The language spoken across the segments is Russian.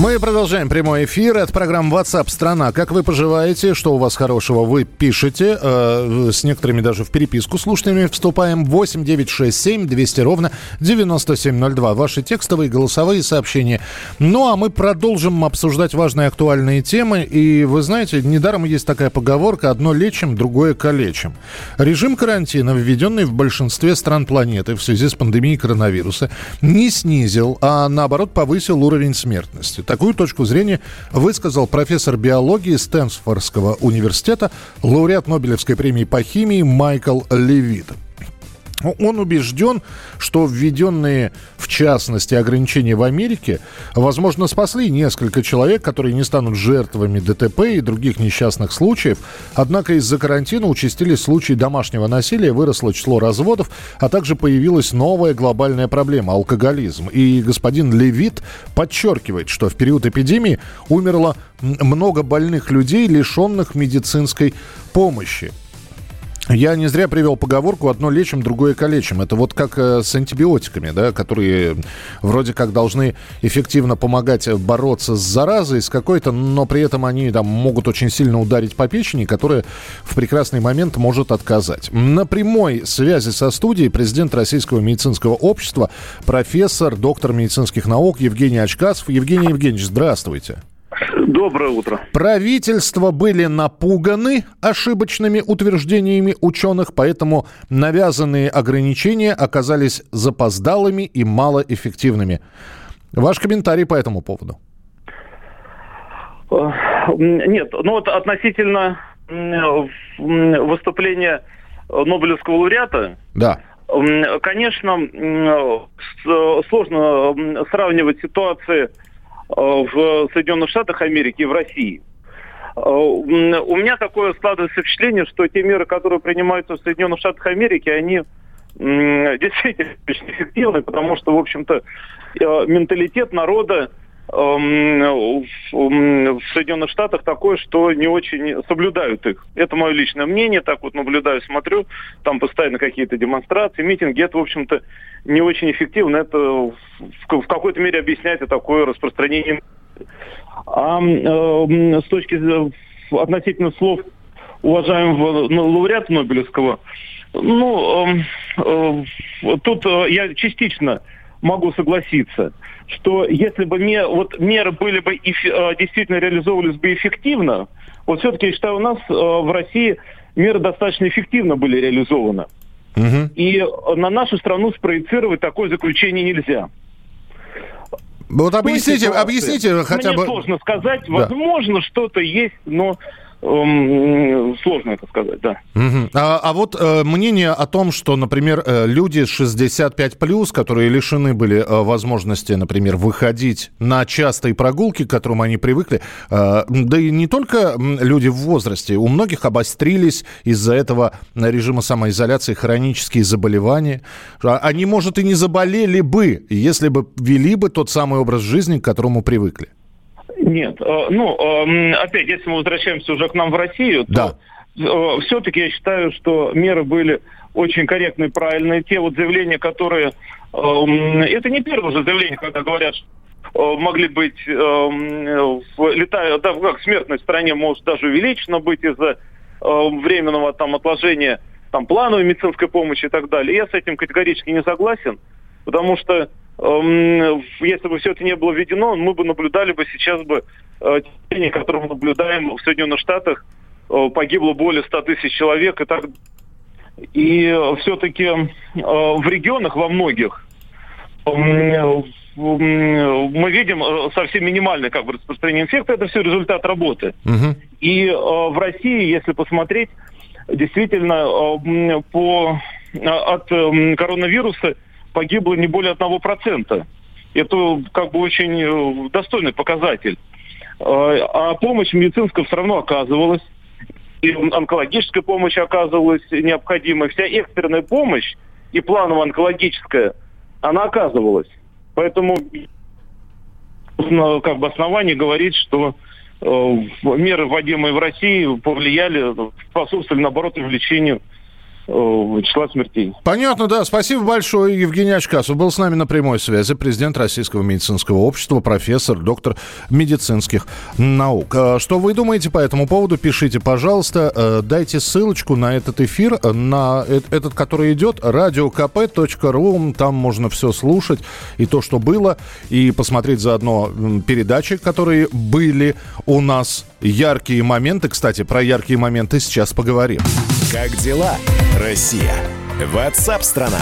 Мы продолжаем прямой эфир. Это программа WhatsApp страна. Как вы поживаете? Что у вас хорошего? Вы пишете. Э, с некоторыми даже в переписку слушателями вступаем. 8 9 6 7 200 ровно 9702. Ваши текстовые голосовые сообщения. Ну, а мы продолжим обсуждать важные актуальные темы. И вы знаете, недаром есть такая поговорка «одно лечим, другое калечим». Режим карантина, введенный в большинстве стран планеты в связи с пандемией коронавируса, не снизил, а наоборот повысил уровень смертности. Такую точку зрения высказал профессор биологии Стэнфордского университета, лауреат Нобелевской премии по химии Майкл Левит. Он убежден, что введенные, в частности, ограничения в Америке, возможно, спасли несколько человек, которые не станут жертвами ДТП и других несчастных случаев. Однако из-за карантина участились случаи домашнего насилия, выросло число разводов, а также появилась новая глобальная проблема – алкоголизм. И господин Левит подчеркивает, что в период эпидемии умерло много больных людей, лишенных медицинской помощи. Я не зря привел поговорку «одно лечим, другое калечим». Это вот как э, с антибиотиками, да, которые вроде как должны эффективно помогать бороться с заразой, с какой-то, но при этом они там могут очень сильно ударить по печени, которая в прекрасный момент может отказать. На прямой связи со студией президент Российского медицинского общества, профессор, доктор медицинских наук Евгений Очкасов. Евгений Евгеньевич, здравствуйте. Доброе утро. Правительства были напуганы ошибочными утверждениями ученых, поэтому навязанные ограничения оказались запоздалыми и малоэффективными. Ваш комментарий по этому поводу? Э, нет, ну вот относительно выступления Нобелевского лауреата, да. конечно, сложно сравнивать ситуации в Соединенных Штатах Америки и в России. Э, у меня такое складывается впечатление, что те меры, которые принимаются в Соединенных Штатах Америки, они действительно очень эффективны, потому что, в общем-то, э, менталитет народа в Соединенных Штатах такое, что не очень соблюдают их. Это мое личное мнение, так вот наблюдаю, смотрю, там постоянно какие-то демонстрации, митинги, это, в общем-то, не очень эффективно, это в какой-то мере объясняет и такое распространение. А э, с точки относительно слов уважаемого лауреата Нобелевского, ну, эм, э, тут э, я частично могу согласиться что если бы мер, вот меры были бы эф, э, действительно реализовывались бы эффективно, вот все-таки я считаю, у нас э, в России меры достаточно эффективно были реализованы. Угу. И на нашу страну спроецировать такое заключение нельзя. Вот объясните, объясните хотя Мне бы... сложно сказать. Да. Возможно, что-то есть, но сложно это сказать, да. Угу. А, а вот э, мнение о том, что, например, э, люди 65 плюс, которые лишены были э, возможности, например, выходить на частые прогулки, к которым они привыкли, э, да и не только люди в возрасте, у многих обострились из-за этого режима самоизоляции хронические заболевания. А они, может, и не заболели бы, если бы вели бы тот самый образ жизни, к которому привыкли. Нет, э, ну, эм, опять, если мы возвращаемся уже к нам в Россию, то э, все-таки я считаю, что меры были очень корректные, правильные. Те вот заявления, которые... Эм, это не первое же заявление, когда говорят, что э, могли быть, эм, летая, да, как смертность в стране может даже увеличена быть из-за временного там отложения там плановой медицинской помощи и так далее. Я с этим категорически не согласен, потому что если бы все это не было введено, мы бы наблюдали бы сейчас бы э, течение, которое мы наблюдаем в Соединенных Штатах, э, погибло более 100 тысяч человек и так и все-таки э, в регионах во многих мы видим совсем минимальное как бы, распространение инфекции. Это все результат работы. Угу. И в России, если посмотреть, действительно по, от коронавируса погибло не более одного процента. Это как бы очень э, достойный показатель. А, а помощь медицинская все равно оказывалась. И онкологическая помощь оказывалась необходимой. Вся экстренная помощь и плановая онкологическая, она оказывалась. Поэтому как бы основание говорить, что э, меры, вводимые в России, повлияли, способствовали, наоборот, увеличению э, числа смертей. Понятно, да. Спасибо большое. Евгений Очкасов был с нами на прямой связи. Президент Российского медицинского общества, профессор, доктор медицинских наук. А что вы думаете по этому поводу? Пишите, пожалуйста. Э, дайте ссылочку на этот эфир, на этот, который идет, radiokp.ru. Там можно все слушать. И то, что было, и посмотреть заодно передачи, которые были у нас. Яркие моменты. Кстати, про яркие моменты сейчас поговорим. Как дела, Россия? Ватсап-страна!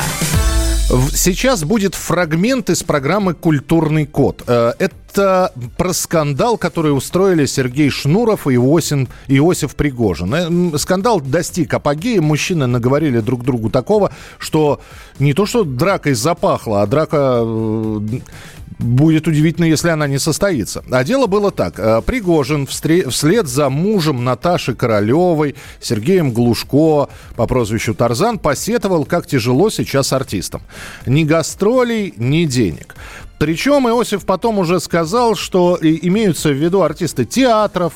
Сейчас будет фрагмент из программы «Культурный код». Э, это про скандал, который устроили Сергей Шнуров и Иосиф, Иосиф Пригожин. Э, скандал достиг апогея. Мужчины наговорили друг другу такого, что не то что дракой запахло, а драка э, будет удивительно, если она не состоится. А дело было так. Э, Пригожин вслед за мужем Наташи Королевой, Сергеем Глушко по прозвищу Тарзан, посетовал, как тяжело сейчас артистам. Ни гастролей, ни денег. Причем Иосиф потом уже сказал, что имеются в виду артисты театров,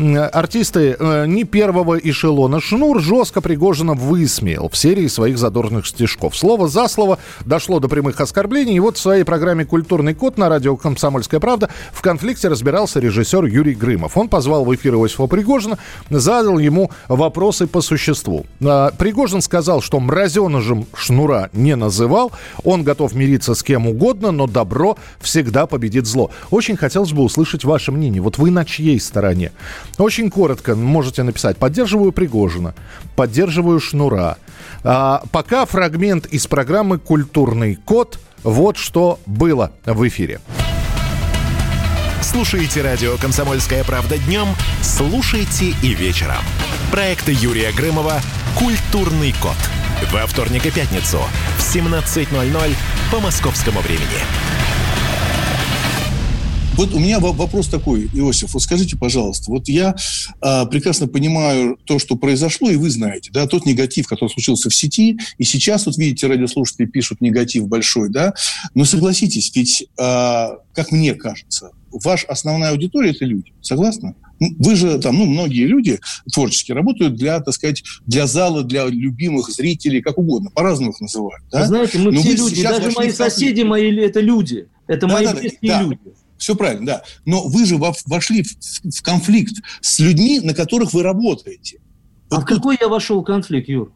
артисты э, не первого эшелона. Шнур жестко Пригожина высмеял в серии своих задорных стишков. Слово за слово дошло до прямых оскорблений. И вот в своей программе «Культурный код» на радио «Комсомольская правда» в конфликте разбирался режиссер Юрий Грымов. Он позвал в эфир Иосифа Пригожина, задал ему вопросы по существу. А, Пригожин сказал, что мразеножем Шнура не называл. Он готов мириться с кем угодно, но добро всегда победит зло. Очень хотелось бы услышать ваше мнение. Вот вы на чьей стороне? Очень коротко можете написать. Поддерживаю Пригожина, поддерживаю Шнура. А, пока фрагмент из программы «Культурный код». Вот что было в эфире. Слушайте радио «Комсомольская правда» днем, слушайте и вечером. Проект Юрия Грымова «Культурный код». Во вторник и пятницу в 17.00 по московскому времени. Вот у меня вопрос такой, Иосиф, вот скажите, пожалуйста, вот я а, прекрасно понимаю то, что произошло, и вы знаете, да, тот негатив, который случился в сети, и сейчас, вот видите, радиослушатели пишут негатив большой, да, но согласитесь, ведь, а, как мне кажется, ваша основная аудитория – это люди, согласны? Ну, вы же там, ну, многие люди творчески работают для, так сказать, для зала, для любимых зрителей, как угодно, по-разному их называют. Да? Знаете, мы Но все люди, даже мои соседи мои, это люди, это да, мои да, близкие да. люди. Все правильно, да. Но вы же вошли в конфликт с людьми, на которых вы работаете. А вот в какой я вошел конфликт, Юр?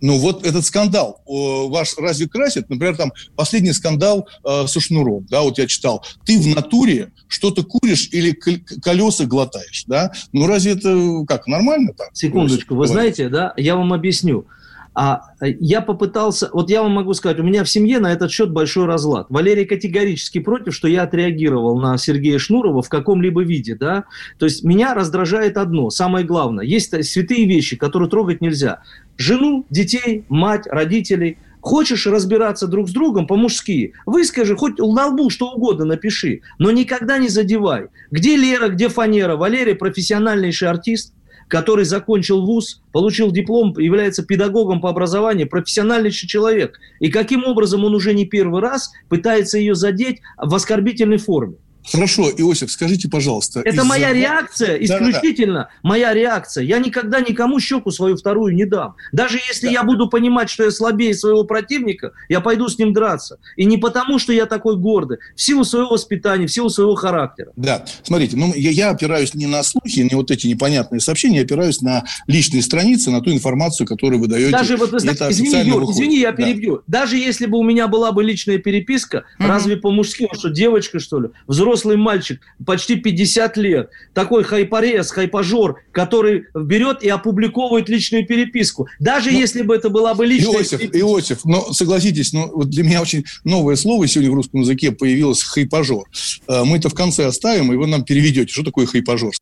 Ну вот этот скандал ваш разве красит? Например, там последний скандал э, со шнуром, да, вот я читал. Ты в натуре что-то куришь или колеса глотаешь, да? Ну разве это как, нормально так? Секундочку, вы знаете, да, я вам объясню. А э, я попытался, вот я вам могу сказать, у меня в семье на этот счет большой разлад. Валерий категорически против, что я отреагировал на Сергея Шнурова в каком-либо виде, да. То есть меня раздражает одно, самое главное. Есть святые вещи, которые трогать нельзя. Жену, детей, мать, родителей – Хочешь разбираться друг с другом по-мужски, выскажи, хоть на лбу что угодно напиши, но никогда не задевай. Где Лера, где Фанера? Валерий профессиональнейший артист, который закончил вуз, получил диплом, является педагогом по образованию, профессиональный человек. И каким образом он уже не первый раз пытается ее задеть в оскорбительной форме. Хорошо, Иосиф, скажите, пожалуйста. Это моя реакция, исключительно да, да. моя реакция. Я никогда никому щеку свою вторую не дам. Даже если да. я буду понимать, что я слабее своего противника, я пойду с ним драться. И не потому, что я такой гордый, в силу своего воспитания, в силу своего характера. Да, смотрите, ну, я, я опираюсь не на слухи, не вот эти непонятные сообщения, я опираюсь на личные страницы, на ту информацию, которую вы даете. Даже вот, это извини, Юр, извини, я перебью. Да. Даже если бы у меня была бы личная переписка, угу. разве по-мужски, что девочка, что ли, взрослый взрослый мальчик, почти 50 лет, такой хайпорез, хайпажор, который берет и опубликовывает личную переписку. Даже ну, если бы это была бы личная Иосиф, переписка. Иосиф, но согласитесь, ну, вот для меня очень новое слово сегодня в русском языке появилось хайпажор. Э, мы это в конце оставим, и вы нам переведете, что такое хайпажор.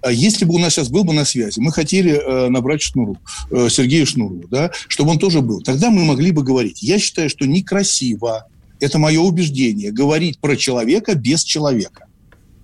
А если бы у нас сейчас был бы на связи, мы хотели э, набрать Шнуру, э, Сергея Шнуру, да, чтобы он тоже был, тогда мы могли бы говорить. Я считаю, что некрасиво, это мое убеждение, говорить про человека без человека,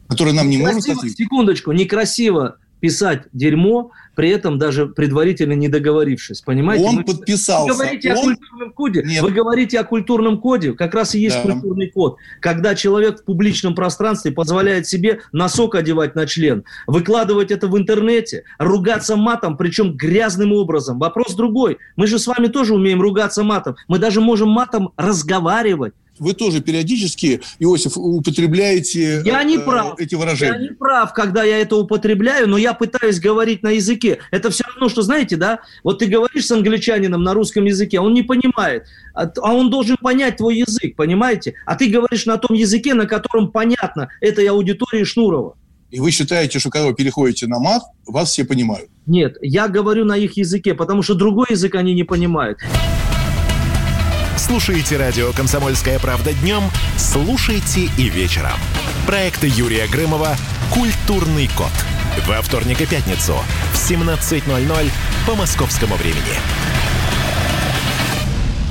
который нам не некрасиво, может ответить. Секундочку, некрасиво писать дерьмо, при этом даже предварительно не договорившись. Понимаете? Он вы, подписался. Вы говорите он... о культурном коде. Нет. Вы говорите о культурном коде. Как раз и есть Да. культурный код. Когда человек в публичном пространстве позволяет себе носок одевать на член, выкладывать это в интернете, ругаться матом, причем грязным образом. Вопрос другой. Мы же с вами тоже умеем ругаться матом. Мы даже можем матом разговаривать. Вы тоже периодически, Иосиф, употребляете Я не э, прав. эти Я выражения. не прав, когда я это употребляю, но я пытаюсь говорить на языке. Это все равно, что, знаете, да, вот ты говоришь с англичанином на русском языке, он не понимает, а а он должен понять твой язык, понимаете? А ты говоришь на том языке, на котором понятно этой аудитории Шнурова. И вы считаете, что когда вы переходите на мат, вас все понимают. Нет, я говорю на их языке, потому что другой язык они не понимают. Слушайте радио «Комсомольская правда» днем, слушайте и вечером. Проект Юрия Грымова «Культурный код». Во вторник и пятницу в 17.00 по московскому времени.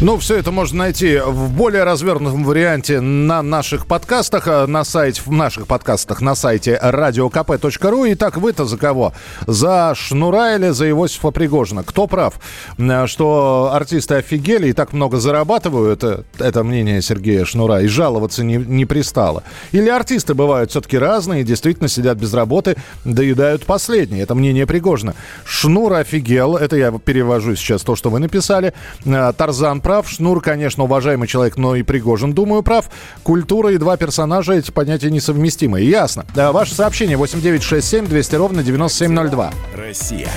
Ну, все это можно найти в более развернутом варианте на наших подкастах, э, на сайте, в наших подкастах на сайте radiokp.ru. Итак, вы-то за кого? За Шнура или за Иосифа Пригожина? Кто прав? Э, Что артисты офигели и так много зарабатывают, э, это мнение Сергея Шнура, и жаловаться не, не пристало. Или артисты бывают все-таки разные, и действительно сидят без работы, доедают последние. Это мнение Пригожина. Шнур офигел, это я перевожу сейчас то, что вы написали. Э, Тарзан прав, Шнур, конечно, уважаемый человек, но и Пригожин, думаю, прав. Культура и два персонажа, эти понятия несовместимы. Ясно. Да, ваше сообщение 8967 200 ровно 9702. Россия.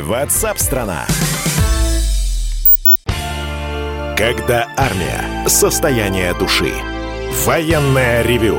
Ватсап-страна. Когда армия. Состояние души. Военное ревю.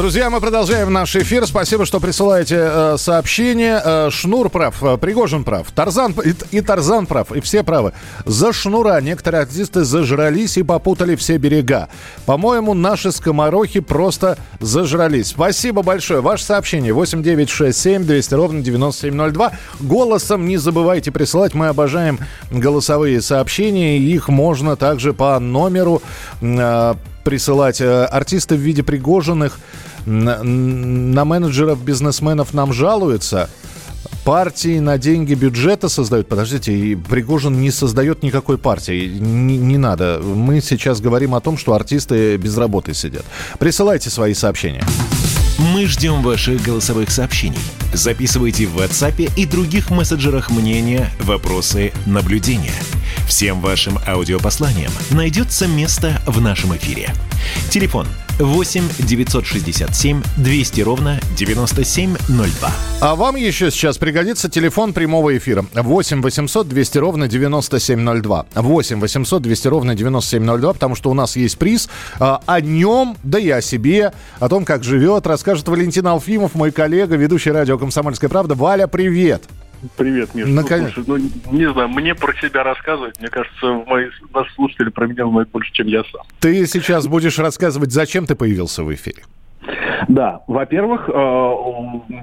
Друзья, мы продолжаем наш эфир. Спасибо, что присылаете э, сообщения. Э, Шнур прав, э, Пригожин прав, Тарзан и, и Тарзан прав, и все правы. За Шнура некоторые артисты зажрались и попутали все берега. По-моему, наши скоморохи просто зажрались. Спасибо большое. Ваше сообщение 8967 200 ровно 9702. Голосом не забывайте присылать. Мы обожаем голосовые сообщения. Их можно также по номеру э, присылать. Э, Артисты в виде Пригожиных на, на менеджеров, бизнесменов нам жалуются. Партии на деньги бюджета создают. Подождите, и Пригожин не создает никакой партии. Не, не надо. Мы сейчас говорим о том, что артисты без работы сидят. Присылайте свои сообщения. Мы ждем ваших голосовых сообщений. Записывайте в WhatsApp и других мессенджерах мнения, вопросы, наблюдения. Всем вашим аудиопосланиям найдется место в нашем эфире. Телефон 8 967 200 ровно 9702. А вам еще сейчас пригодится телефон прямого эфира. 8 800 200 ровно 9702. 8 800 200 ровно 9702, потому что у нас есть приз. А, О нем, да и о себе, о том, как живет, расскажет Валентин Алфимов, мой коллега, ведущий радио «Комсомольская правда». Валя, привет! Привет, Миша. Наконец- Ну, слушай, ну, не знаю, мне про себя рассказывать, мне кажется, мои, наши слушатели про меня знают больше, чем я сам. Ты сейчас будешь рассказывать, зачем ты появился в эфире. Да, во-первых, э,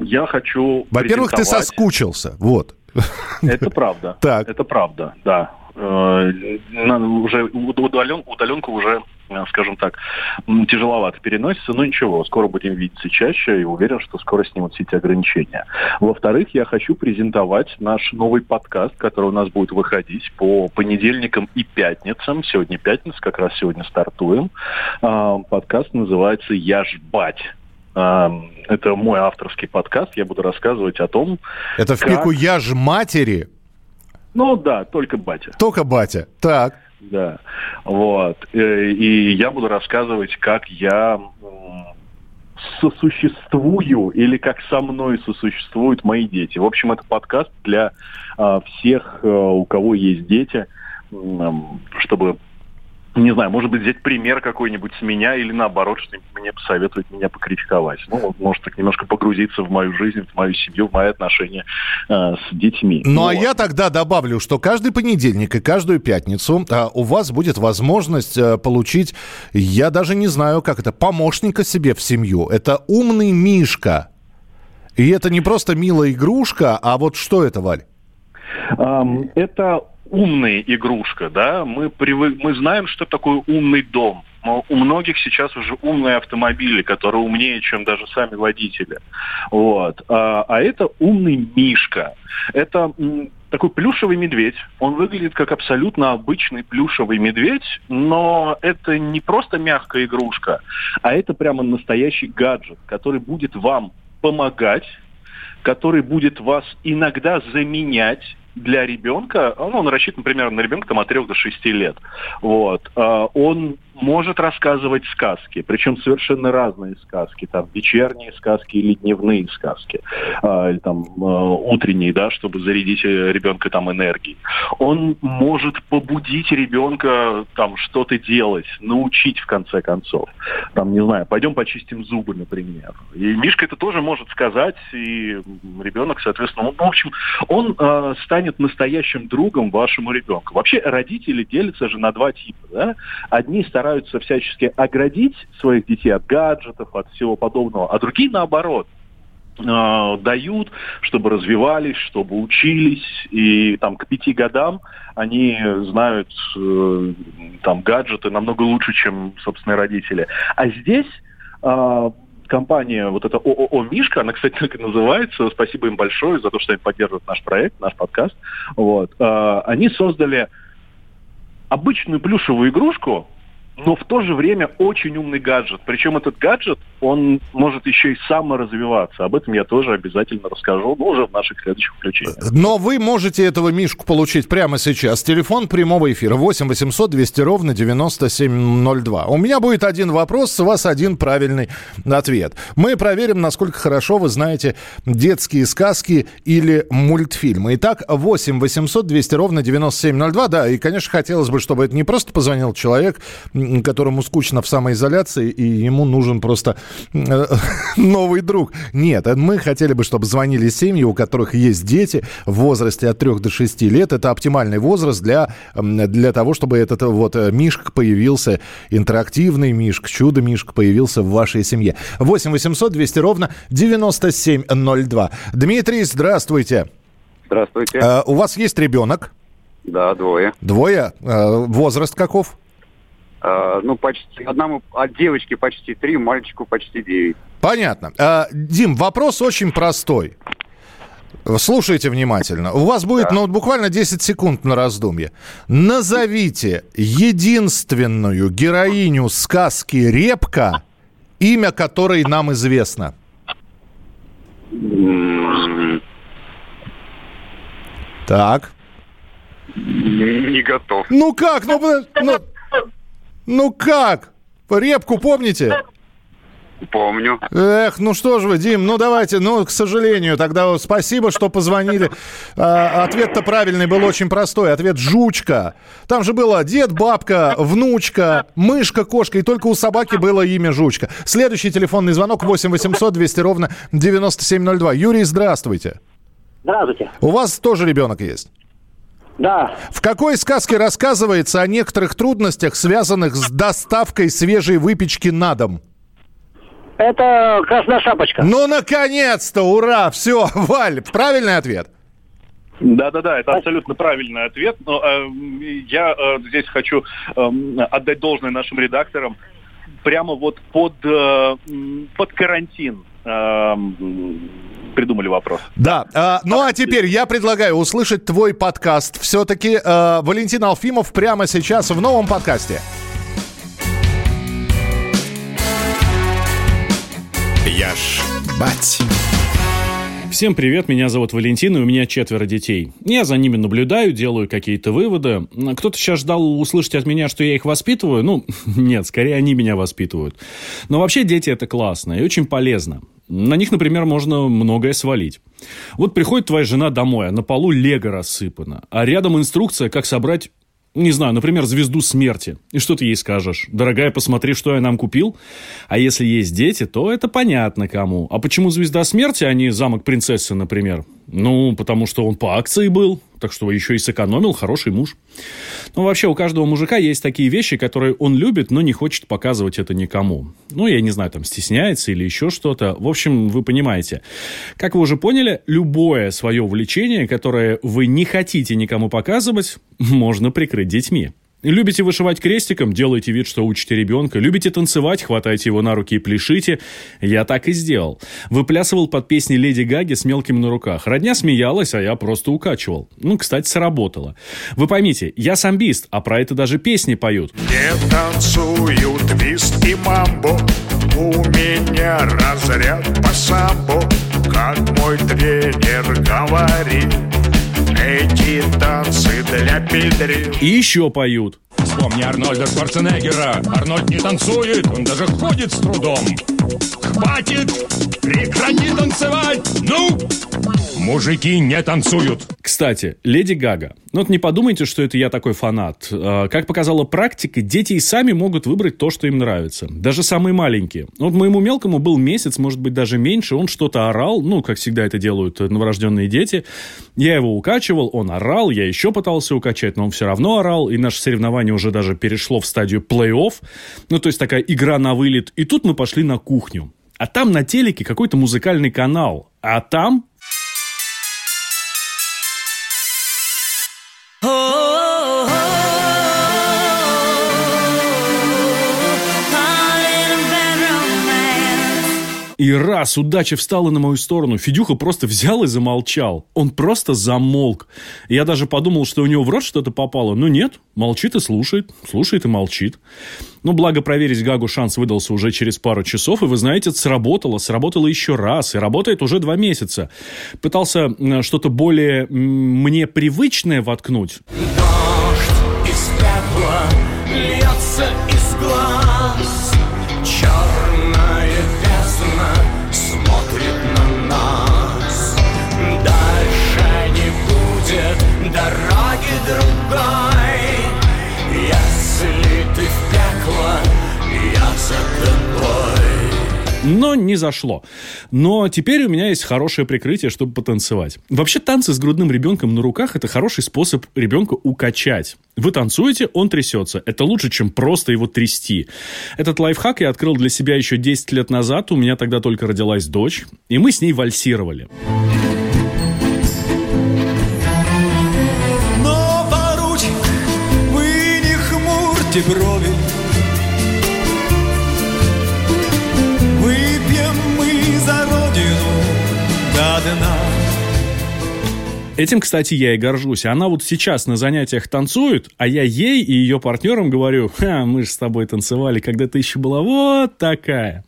я хочу Во-первых, ты соскучился. Вот. Это правда. Так. Это правда, да. Э, уже удален, удаленка уже, э, скажем так, тяжеловато переносится, но ничего, скоро будем видеться чаще и уверен, что скоро снимут все эти ограничения. Во-вторых, я хочу презентовать наш новый подкаст, который у нас будет выходить по понедельникам и пятницам. Сегодня пятница, как раз сегодня стартуем. А, Подкаст называется «Я ж бать». А, Это мой авторский подкаст. Я буду рассказывать о том, Это в Как? пику «Я ж матери», ну да, только батя. только батя. Так. Да, вот. Э, и я буду рассказывать, как я сосуществую или как со мной сосуществуют мои дети. В общем, это подкаст для а, всех, а, у кого есть дети, чтобы не знаю, может быть, взять пример какой-нибудь с меня или наоборот, что-нибудь мне посоветовать меня покритиковать. Ну, может, так немножко погрузиться в мою жизнь, в мою семью, в мои отношения э, с детьми. Ну, вот. а я тогда добавлю, что каждый понедельник и каждую пятницу э, у вас будет возможность э, получить, я даже не знаю, как это, помощника себе в семью. Это умный Мишка. И это не просто милая игрушка, а вот что это, Валь? Um, это умная игрушка, да, мы, привык, мы знаем, что такое умный дом. У многих сейчас уже умные автомобили, которые умнее, чем даже сами водители. Вот. А, а это умный мишка. Это такой плюшевый медведь. Он выглядит как абсолютно обычный плюшевый медведь, но это не просто мягкая игрушка, а это прямо настоящий гаджет, который будет вам помогать, который будет вас иногда заменять, для ребенка, ну, он рассчитан примерно на ребенка там, от 3 до 6 лет. Вот. А, он может рассказывать сказки, причем совершенно разные сказки, там вечерние сказки или дневные сказки, а, или там а, утренние, да, чтобы зарядить ребенка там энергией. Он может побудить ребенка там что-то делать, научить в конце концов. Там, не знаю, пойдем почистим зубы, например. И Мишка это тоже может сказать, и ребенок, соответственно, он, в общем, он э, станет настоящим другом вашему ребенку. Вообще родители делятся же на два типа, да? Одни стараются стараются всячески оградить своих детей от гаджетов, от всего подобного, а другие наоборот э, дают, чтобы развивались, чтобы учились, и там к пяти годам они знают э, там гаджеты намного лучше, чем собственные родители. А здесь э, компания, вот эта ООО «Мишка», она, кстати, так и называется, спасибо им большое за то, что они поддерживают наш проект, наш подкаст, вот, они создали обычную плюшевую игрушку, но в то же время очень умный гаджет. Причем этот гаджет, он может еще и саморазвиваться. Об этом я тоже обязательно расскажу, но уже в наших следующих включениях. Но вы можете этого Мишку получить прямо сейчас. Телефон прямого эфира 8 800 200 ровно 9702. У меня будет один вопрос, с вас один правильный ответ. Мы проверим, насколько хорошо вы знаете детские сказки или мультфильмы. Итак, 8 800 200 ровно 9702. Да, и, конечно, хотелось бы, чтобы это не просто позвонил человек, которому скучно в самоизоляции, и ему нужен просто э, новый друг. Нет, мы хотели бы, чтобы звонили семьи, у которых есть дети в возрасте от 3 до 6 лет. Это оптимальный возраст для, для того, чтобы этот вот э, мишка появился, интерактивный мишка, чудо-мишка появился в вашей семье. 8 800 200 ровно 9702. Дмитрий, здравствуйте. Здравствуйте. Uh, у вас есть ребенок? Да, двое. Двое? Uh, возраст каков? Uh, ну, почти одному, от девочки почти три, мальчику почти девять. Понятно. Uh, Дим, вопрос очень простой. Слушайте внимательно. У вас будет да. ну, буквально 10 секунд на раздумье. Назовите единственную героиню сказки «Репка», имя которой нам известно. Так. Не готов. Ну как? Ну, ну, ну как? Репку помните? Помню. Эх, ну что же вы, Дим, ну давайте, ну, к сожалению, тогда спасибо, что позвонили. А, ответ-то правильный был очень простой. Ответ «жучка». Там же было дед, бабка, внучка, мышка, кошка, и только у собаки было имя «жучка». Следующий телефонный звонок 8 800 200 ровно 9702. Юрий, здравствуйте. Здравствуйте. У вас тоже ребенок есть? Да. В какой сказке рассказывается о некоторых трудностях, связанных с доставкой свежей выпечки на дом? Это красная шапочка. Ну, наконец-то! Ура! Все, Валь, правильный ответ. Да-да-да, это абсолютно правильный ответ. Но э, я э, здесь хочу э, отдать должное нашим редакторам. Прямо вот под, э, под карантин э, придумали вопрос. Да. Э, ну а теперь я предлагаю услышать твой подкаст. Все-таки э, Валентин Алфимов прямо сейчас в новом подкасте. Я ж бать. Всем привет, меня зовут Валентин, и у меня четверо детей. Я за ними наблюдаю, делаю какие-то выводы. Кто-то сейчас ждал услышать от меня, что я их воспитываю. Ну, нет, скорее они меня воспитывают. Но вообще дети это классно и очень полезно. На них, например, можно многое свалить. Вот приходит твоя жена домой, а на полу лего рассыпано, а рядом инструкция, как собрать не знаю, например, звезду смерти. И что ты ей скажешь? Дорогая, посмотри, что я нам купил. А если есть дети, то это понятно кому. А почему звезда смерти, а не замок принцессы, например? Ну, потому что он по акции был, так что еще и сэкономил, хороший муж. Ну, вообще, у каждого мужика есть такие вещи, которые он любит, но не хочет показывать это никому. Ну, я не знаю, там, стесняется или еще что-то. В общем, вы понимаете. Как вы уже поняли, любое свое увлечение, которое вы не хотите никому показывать, можно прикрыть детьми. Любите вышивать крестиком, делайте вид, что учите ребенка. Любите танцевать, хватайте его на руки и пляшите. Я так и сделал. Выплясывал под песни Леди Гаги с мелким на руках. Родня смеялась, а я просто укачивал. Ну, кстати, сработало. Вы поймите, я самбист, а про это даже песни поют. Не танцуют твист и мамбо, у меня разряд по самбо, как мой тренер говорит. Эти танцы для педрил. И еще поют. Вспомни Арнольда Шварценеггера. Арнольд не танцует, он даже ходит с трудом. Хватит! Прекрати танцевать! Ну! Мужики не танцуют. Кстати, Леди Гага. Ну вот не подумайте, что это я такой фанат. А, Как показала практика, дети и сами могут выбрать то, что им нравится. Даже самые маленькие. Вот моему мелкому был месяц, может быть, даже меньше. Он что-то орал, ну, как всегда это делают новорожденные дети. Я его укачивал, он орал, я еще пытался укачать, но он все равно орал. И наше соревнование уже даже перешло в стадию плей-офф. Ну, то есть такая игра на вылет. И тут мы пошли на кухню. А там на телеке какой-то музыкальный канал. А там И раз удача встала на мою сторону, Федюха просто взял и замолчал. Он просто замолк. Я даже подумал, что у него в рот что-то попало. Но нет, молчит и слушает. Слушает и молчит. Ну, благо проверить Гагу шанс выдался уже через пару часов. И вы знаете, сработало. Сработало еще раз. И работает уже два месяца. Пытался м, что-то более мне привычное воткнуть. Но не зашло. Но теперь у меня есть хорошее прикрытие, чтобы потанцевать. Вообще танцы с грудным ребенком на руках – это хороший способ ребенка укачать. Вы танцуете, он трясется. Это лучше, чем просто его трясти. Этот лайфхак я открыл для себя еще 10 лет назад. У меня тогда только родилась дочь. И мы с ней вальсировали. Но поручик, вы не хмурьте брови Этим, кстати, я и горжусь. Она вот сейчас на занятиях танцует, а я ей и ее партнерам говорю, «Ха, мы же с тобой танцевали, когда ты еще была вот такая.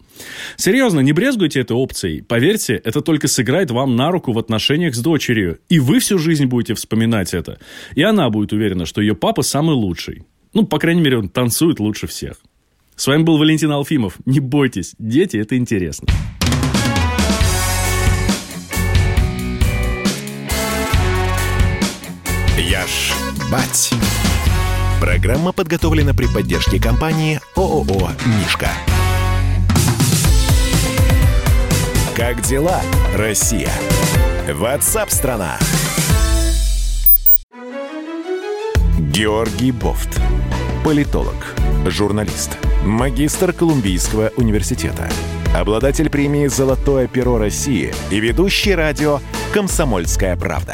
Серьезно, не брезгуйте этой опцией. Поверьте, это только сыграет вам на руку в отношениях с дочерью. И вы всю жизнь будете вспоминать это. И она будет уверена, что ее папа самый лучший. Ну, по крайней мере, он танцует лучше всех. С вами был Валентин Алфимов. Не бойтесь, дети – это интересно. Я ж бать. Программа подготовлена при поддержке компании ООО «Мишка». Как дела, Россия? Ватсап-страна! Георгий Бофт. Политолог, журналист, магистр Колумбийского университета, обладатель премии «Золотое перо России» и ведущий радио «Комсомольская правда».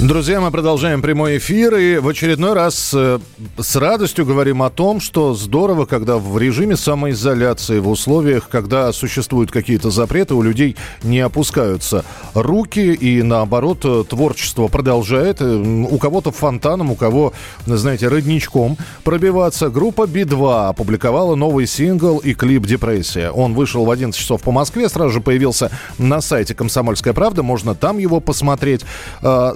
Друзья, мы продолжаем прямой эфир и в очередной раз э, с радостью говорим о том, что здорово, когда в режиме самоизоляции, в условиях, когда существуют какие-то запреты, у людей не опускаются руки и наоборот э, творчество продолжает. Э, У кого-то фонтаном, у кого, знаете, родничком пробиваться. Группа Би-2 опубликовала новый сингл и клип «Депрессия». Он вышел в 11 часов по Москве, сразу же появился на сайте «Комсомольская правда». Можно там его посмотреть. Э,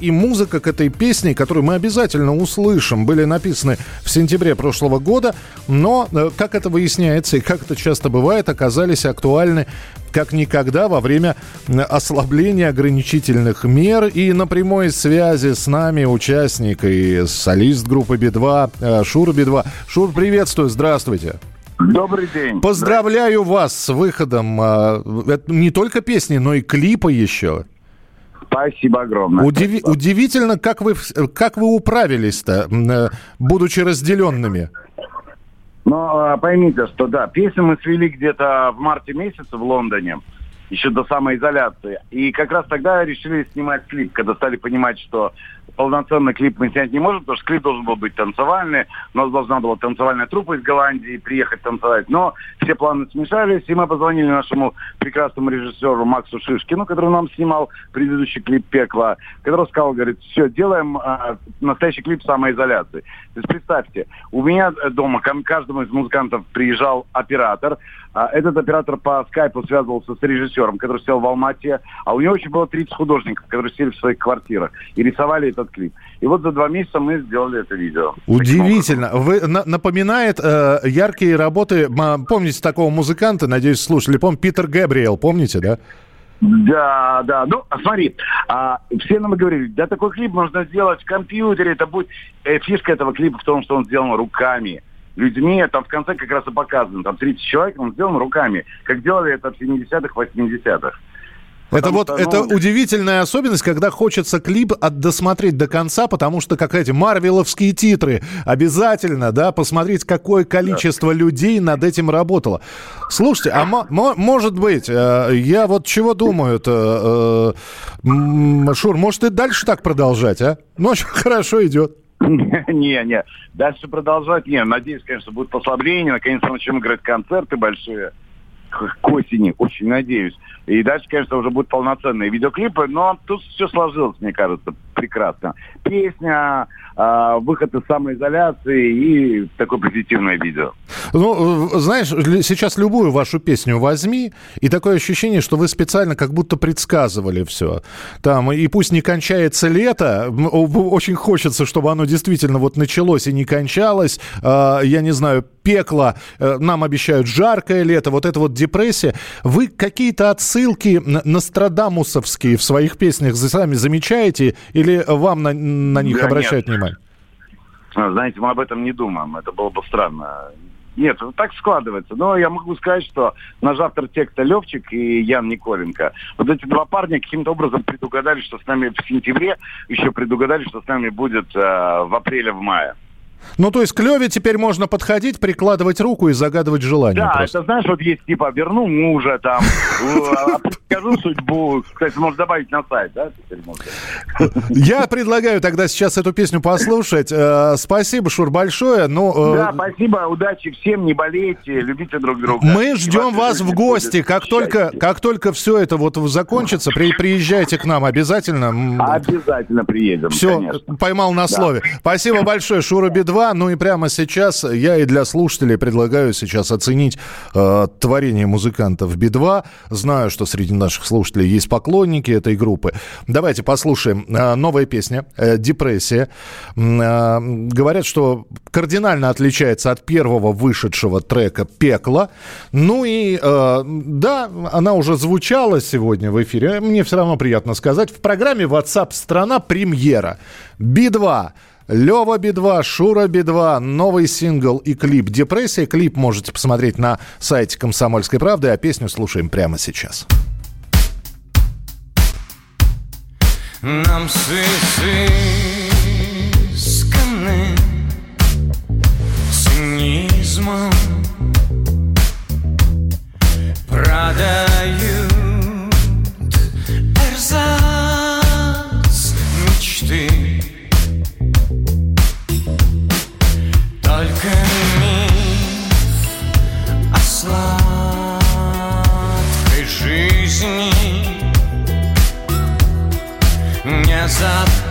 и музыка к этой песне, которую мы обязательно услышим, были написаны в сентябре прошлого года, но, э, как это выясняется и как это часто бывает, оказались актуальны как никогда во время ослабления ограничительных мер. И на прямой связи с нами участник и солист группы Би-2 э, Шур Би-2. Шур, приветствую, здравствуйте. Добрый день. Поздравляю вас с выходом э, не только песни, но и клипа еще. Спасибо огромное. Удиви- удивительно, как вы, как вы управились-то, э, будучи разделенными. Но а, поймите, что да, песню мы свели где-то в марте месяце в Лондоне, еще до самоизоляции. И как раз тогда решили снимать клип, когда стали понимать, что полноценный клип мы снять не можем, потому что клип должен был быть танцевальный. У нас должна была танцевальная труппа из Голландии приехать танцевать. Но все планы смешались, и мы позвонили нашему прекрасному режиссеру Максу Шишкину, который нам снимал предыдущий клип «Пекло», который сказал, говорит, все, делаем а, настоящий клип самоизоляции. То есть представьте, у меня э, дома к каждому из музыкантов приезжал оператор, этот оператор по скайпу связывался с режиссером, который сел в Алмате, а у него еще было 30 художников, которые сели в своих квартирах и рисовали этот клип. И вот за два месяца мы сделали это видео. Удивительно. Вы, на- напоминает э, яркие работы, м, помните такого музыканта, надеюсь, слушали, помните, Питер Гэбриэл, помните, да? Да, да. Ну, смотри, а, все нам говорили, да такой клип можно сделать в компьютере, это будет... Э, фишка этого клипа в том, что он сделан руками людьми, там в конце как раз и показано, там 30 человек, он сделан руками, как делали это в 70-х, 80-х. Это вот что, это ну- удивительная особенность, когда хочется клип от, досмотреть до конца, потому что как эти марвеловские титры обязательно, да, посмотреть, какое количество людей над этим работало. Слушайте, а мо- мо- может быть, э, я вот чего думаю, это, э, Шур, может и дальше так продолжать, а? Ну, очень хорошо идет. Не, не. Дальше продолжать. Не, надеюсь, конечно, будет послабление. Наконец-то начнем играть концерты большие к осени. Очень надеюсь. И дальше, конечно, уже будут полноценные видеоклипы. Но тут все сложилось, мне кажется, прекрасно. Песня, а, выход из самоизоляции и такое позитивное видео. Ну, э, знаешь, сейчас любую вашу песню возьми, и такое ощущение, что вы специально как будто предсказывали все. Там, и пусть не кончается лето, очень хочется, чтобы оно действительно вот началось и не кончалось. А, Я не знаю, пекло, э, нам обещают жаркое лето, вот это вот депрессия. Вы какие-то отсылки нострадамусовские в своих песнях сами замечаете или вам на, на них Да обращают нет. внимание? А, Знаете, мы об этом не думаем. Это было бы странно. Нет, так складывается. Но я могу сказать, что наш автор текста Левчик и Ян Николенко, вот эти два парня каким-то образом предугадали, что с нами в сентябре, еще предугадали, что с нами будет э, в апреле, в мае. Ну, то есть к Леве теперь можно подходить, прикладывать руку и загадывать желание. Да, просто. это знаешь, вот есть типа верну мужа там, э, предскажу судьбу. Кстати, можно добавить на сайт, да? Я предлагаю тогда сейчас эту песню послушать. Э, Спасибо, Шур, большое. Ну, э, Да, спасибо, удачи всем, не болейте, любите друг друга. мы ждем вас в гости. Как только, как только все это вот закончится, при- приезжайте к нам обязательно. Обязательно приедем, Все, поймал на слове. Спасибо большое, Шура Би-2. Ну и прямо сейчас я и для слушателей предлагаю сейчас оценить э, творение музыкантов Би-2. Знаю, что среди наших слушателей есть поклонники этой группы. Давайте послушаем. Э, новая песня э, «Депрессия». Э, говорят, что кардинально отличается от первого вышедшего трека «Пекло». Ну и э, да, она уже звучала сегодня в эфире. Мне все равно приятно сказать. В программе WhatsApp страна премьера. Би-2. Лева Би-2, Шура Би-2, новый сингл и клип «Депрессия». Клип можете посмотреть на сайте «Комсомольской правды», а песню слушаем прямо сейчас. Нам с изысканным цинизмом продают эрзац Только миф о сладкой жизни Не заполнит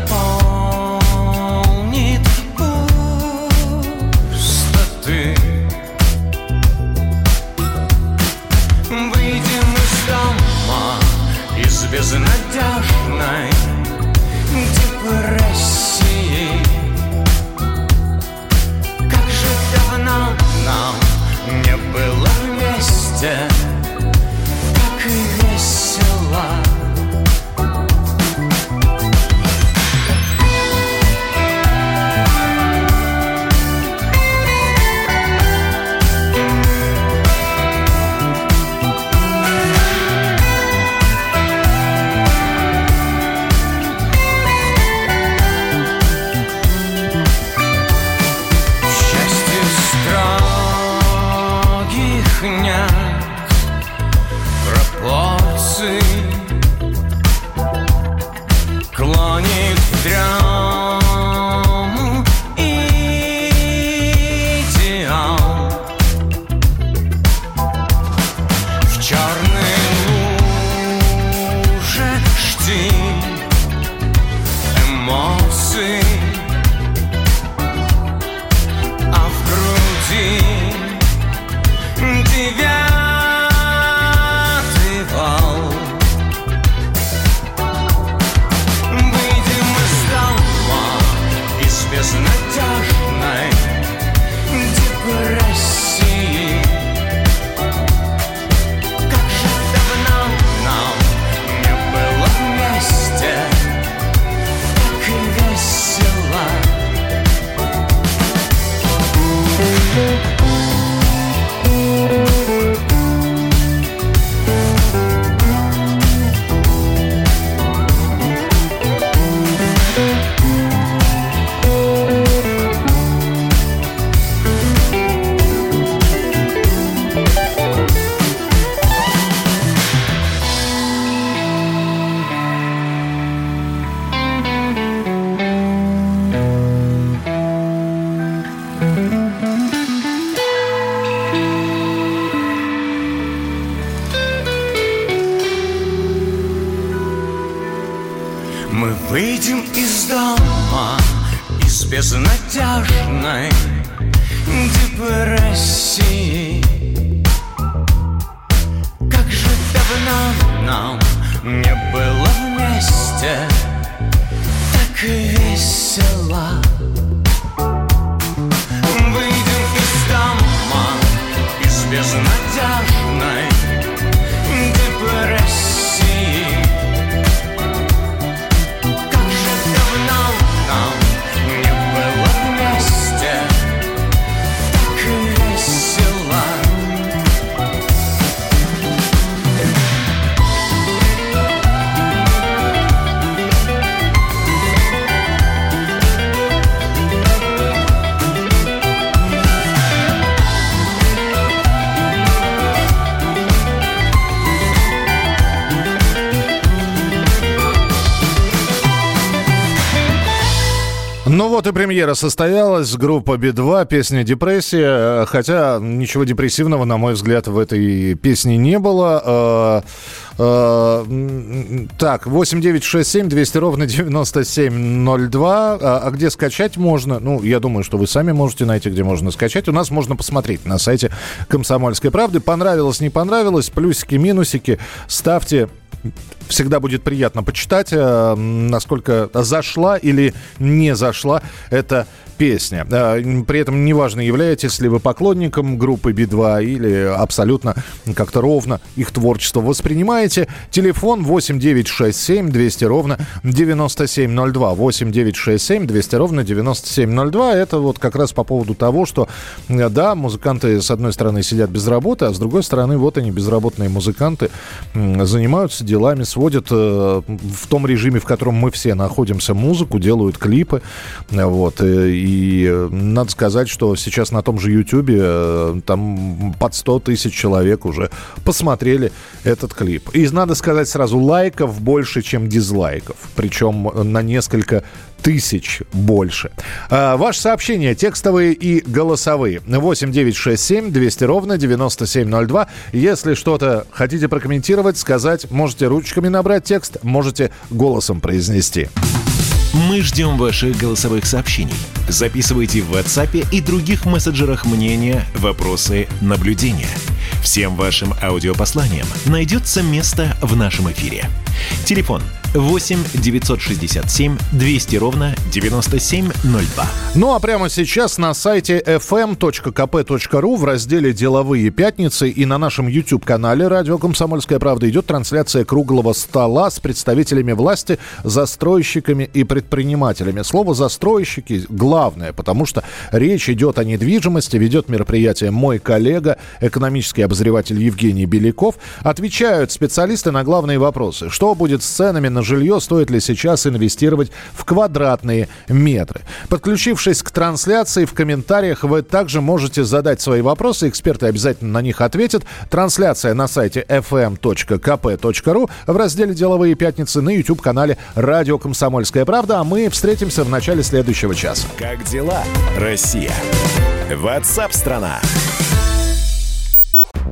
вот и премьера состоялась. Группа Би-2, песня «Депрессия». Э, Хотя ничего депрессивного, на мой взгляд, в этой песне не было. Э, э, Так, 8967 200 ровно 9702. А а где скачать можно? Ну, я думаю, что вы сами можете найти, где можно скачать. У нас можно посмотреть на сайте «Комсомольской правды». Понравилось, не понравилось, плюсики, минусики. Ставьте всегда будет приятно почитать, э, насколько зашла или не зашла эта песня. Э, При этом неважно, являетесь ли вы поклонником группы Би-2 или абсолютно как-то ровно их творчество воспринимаете. Телефон 8967 200 ровно 9702. 8967 200 ровно 9702. Это вот как раз по поводу того, что, э, да, музыканты с одной стороны сидят без работы, а с другой стороны вот они, безработные музыканты, занимаются делами, сводят э, в том режиме, в котором мы все находимся, музыку, делают клипы, вот, И э, надо сказать, что сейчас на том же Ютьюбе э, там под 100 тысяч человек уже посмотрели этот клип. И надо сказать сразу, лайков больше, чем дизлайков. Причем на несколько тысяч больше. А, ваши сообщения текстовые и голосовые. 8 9 6 7 200 ровно 9702. Если что-то хотите прокомментировать, сказать, можете ручками набрать текст, можете голосом произнести. Мы ждем ваших голосовых сообщений. Записывайте в WhatsApp и других мессенджерах мнения, вопросы, наблюдения. Всем вашим аудиопосланиям найдется место в нашем эфире. Телефон 8 967 200 ровно 9702. Ну а прямо сейчас на сайте fm.kp.ru в разделе «Деловые пятницы» и на нашем YouTube-канале «Радио Комсомольская правда» идет трансляция круглого стола с представителями власти, застройщиками и предпринимателями. Слово «застройщики» главное, потому что речь идет о недвижимости, ведет мероприятие мой коллега, экономический обозреватель Евгений Беляков. Отвечают специалисты на главные вопросы. Что будет с ценами на жилье, стоит ли сейчас инвестировать в квадратные метры. Подключившись к трансляции, в комментариях вы также можете задать свои вопросы, эксперты обязательно на них ответят. Трансляция на сайте fm.kp.ru в разделе «Деловые пятницы» на YouTube-канале «Радио Комсомольская правда», а мы встретимся в начале следующего часа. Как дела, Россия? Ватсап-страна!